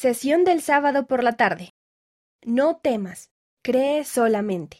Sesión del sábado por la tarde. No temas, cree solamente.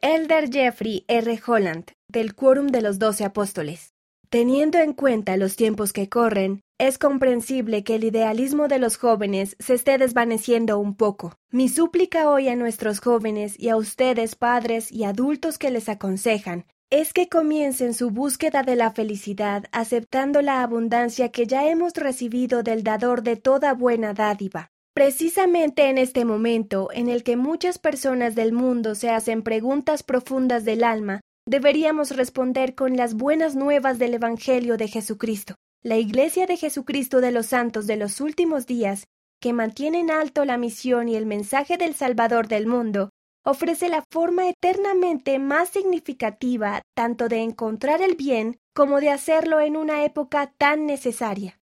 Elder Jeffrey R. Holland, del Quórum de los Doce Apóstoles. Teniendo en cuenta los tiempos que corren, es comprensible que el idealismo de los jóvenes se esté desvaneciendo un poco. Mi súplica hoy a nuestros jóvenes y a ustedes padres y adultos que les aconsejan es que comiencen su búsqueda de la felicidad aceptando la abundancia que ya hemos recibido del dador de toda buena dádiva. Precisamente en este momento en el que muchas personas del mundo se hacen preguntas profundas del alma, deberíamos responder con las buenas nuevas del Evangelio de Jesucristo. La Iglesia de Jesucristo de los Santos de los últimos días, que mantiene en alto la misión y el mensaje del Salvador del mundo, ofrece la forma eternamente más significativa tanto de encontrar el bien como de hacerlo en una época tan necesaria.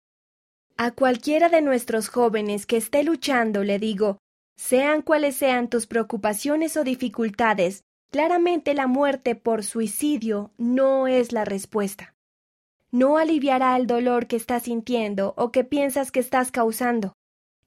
A cualquiera de nuestros jóvenes que esté luchando le digo, sean cuales sean tus preocupaciones o dificultades, claramente la muerte por suicidio no es la respuesta. No aliviará el dolor que estás sintiendo o que piensas que estás causando.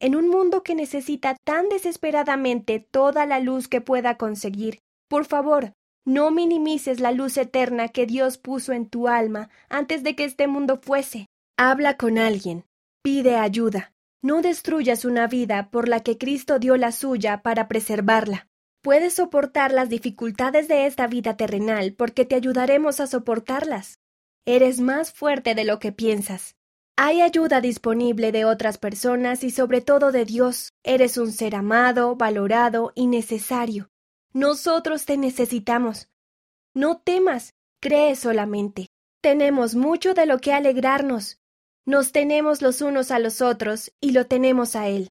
En un mundo que necesita tan desesperadamente toda la luz que pueda conseguir, por favor, no minimices la luz eterna que Dios puso en tu alma antes de que este mundo fuese. Habla con alguien, pide ayuda. No destruyas una vida por la que Cristo dio la suya para preservarla. Puedes soportar las dificultades de esta vida terrenal porque te ayudaremos a soportarlas. Eres más fuerte de lo que piensas. Hay ayuda disponible de otras personas y sobre todo de Dios. Eres un ser amado, valorado y necesario. Nosotros te necesitamos. No temas, cree solamente. Tenemos mucho de lo que alegrarnos. Nos tenemos los unos a los otros y lo tenemos a Él.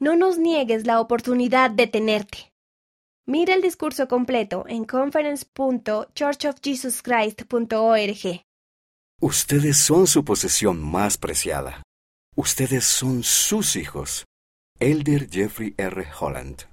No nos niegues la oportunidad de tenerte. Mira el discurso completo en conference.churchofjesuschrist.org. Ustedes son su posesión más preciada. Ustedes son sus hijos. Elder Jeffrey R. Holland